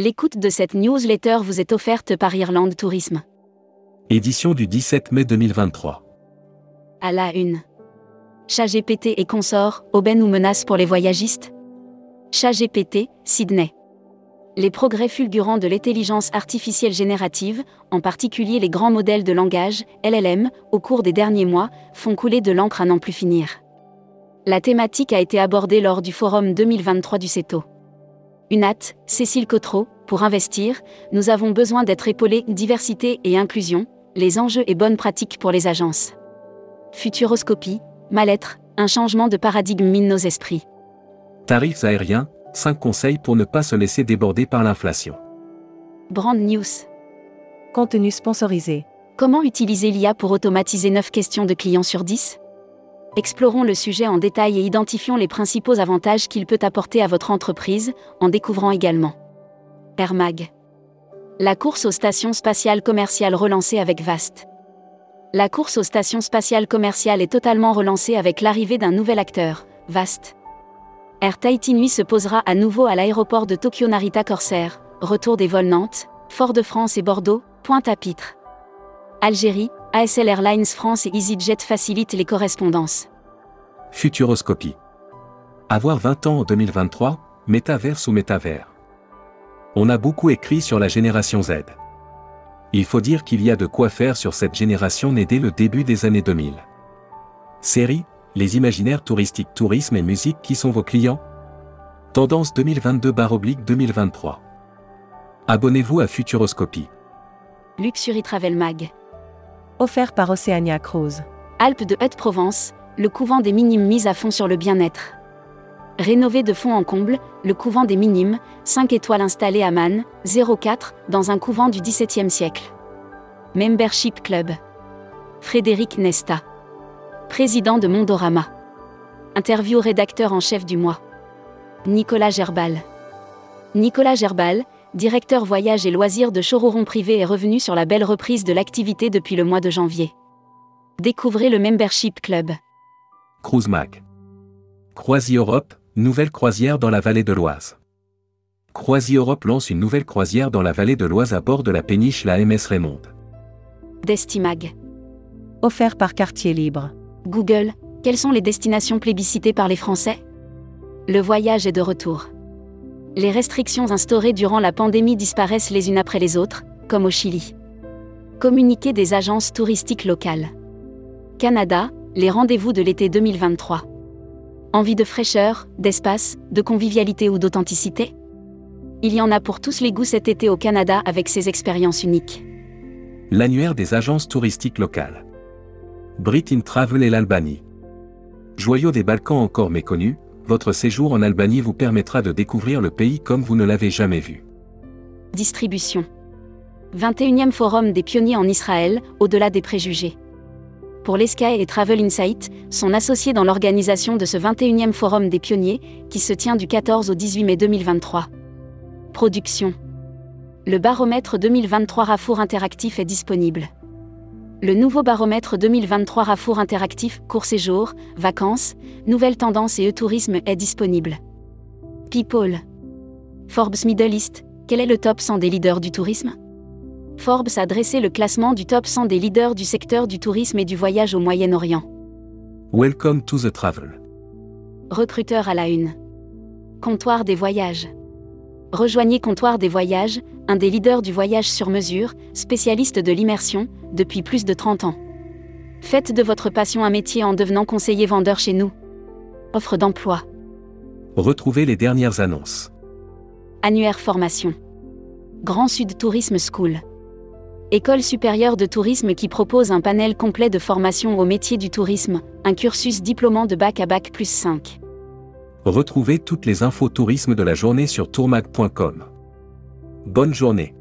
L'écoute de cette newsletter vous est offerte par Irlande Tourisme. Édition du 17 mai 2023. À la une. ChatGPT et consorts, aubaine ou menace pour les voyagistes? ChatGPT, Sydney. Les progrès fulgurants de l'intelligence artificielle générative, en particulier les grands modèles de langage, LLM, au cours des derniers mois, font couler de l'encre à n'en plus finir. La thématique a été abordée lors du forum 2023 du CETO. UNAT, Cécile Cotreau, pour investir, nous avons besoin d'être épaulés, diversité et inclusion, les enjeux et bonnes pratiques pour les agences. Futuroscopie, mal-être, un changement de paradigme mine nos esprits. Tarifs aériens, 5 conseils pour ne pas se laisser déborder par l'inflation. Brand News. Contenu sponsorisé. Comment utiliser l'IA pour automatiser 9 questions de clients sur 10 Explorons le sujet en détail et identifions les principaux avantages qu'il peut apporter à votre entreprise, en découvrant également. Air Mag. La course aux stations spatiales commerciales relancée avec VAST. La course aux stations spatiales commerciales est totalement relancée avec l'arrivée d'un nouvel acteur, VAST. Air Tahiti Nui se posera à nouveau à l'aéroport de Tokyo Narita Corsair, retour des vols Nantes, Fort-de-France et Bordeaux, Pointe-à-Pitre. Algérie, ASL Airlines France et EasyJet facilitent les correspondances. Futuroscopie. Avoir 20 ans en 2023, métaverse ou métavers. On a beaucoup écrit sur la génération Z. Il faut dire qu'il y a de quoi faire sur cette génération née dès le début des années 2000. Série, les imaginaires touristiques, tourisme et musique qui sont vos clients? Tendance 2022-2023. Abonnez-vous à Futuroscopie. Luxury Travel Mag. Offert par Oceania Cruise. Alpes de Haute-Provence, le couvent des minimes mis à fond sur le bien-être. Rénové de fond en comble, le couvent des minimes, 5 étoiles installé à Man, 04, dans un couvent du XVIIe siècle. Membership Club. Frédéric Nesta. Président de Mondorama. Interview rédacteur en chef du mois. Nicolas Gerbal. Nicolas Gerbal, directeur voyage et loisirs de Chororon Privé est revenu sur la belle reprise de l'activité depuis le mois de janvier. Découvrez le Membership Club. Cruise Mag. Croisi Europe, nouvelle croisière dans la vallée de l'Oise. Croisi Europe lance une nouvelle croisière dans la vallée de l'Oise à bord de la péniche la MS Raymond. Destimag. Offert par Quartier Libre. Google, quelles sont les destinations plébiscitées par les Français? Le voyage est de retour. Les restrictions instaurées durant la pandémie disparaissent les unes après les autres, comme au Chili. Communiqué des agences touristiques locales. Canada, les rendez-vous de l'été 2023. Envie de fraîcheur, d'espace, de convivialité ou d'authenticité? Il y en a pour tous les goûts cet été au Canada avec ses expériences uniques. L'annuaire des agences touristiques locales. Brit in Travel et l'Albanie. Joyau des Balkans encore méconnu, votre séjour en Albanie vous permettra de découvrir le pays comme vous ne l'avez jamais vu. Distribution. 21e Forum des pionniers en Israël, au-delà des préjugés. Pour l'ESCAE et Travel Insight, sont associés dans l'organisation de ce 21e Forum des pionniers, qui se tient du 14 au 18 mai 2023. Production. Le baromètre 2023 Rafour Interactif est disponible. Le nouveau baromètre 2023 Rafour Interactif, court séjour, vacances, nouvelles tendances et e-tourisme est disponible. People. Forbes Middle East, quel est le top 100 des leaders du tourisme? Forbes a dressé le classement du top 100 des leaders du secteur du tourisme et du voyage au Moyen-Orient. Welcome to the travel. Recruteur à la une. Comptoir des voyages. Rejoignez Comptoir des voyages, un des leaders du voyage sur mesure, spécialiste de l'immersion, depuis plus de 30 ans. Faites de votre passion un métier en devenant conseiller vendeur chez nous. Offre d'emploi. Retrouvez les dernières annonces. Annuaire formation. Grand Sud Tourisme School. École supérieure de tourisme qui propose un panel complet de formation au métier du tourisme, un cursus diplômant de bac à bac plus 5. Retrouvez toutes les infos tourisme de la journée sur tourmag.com. Bonne journée.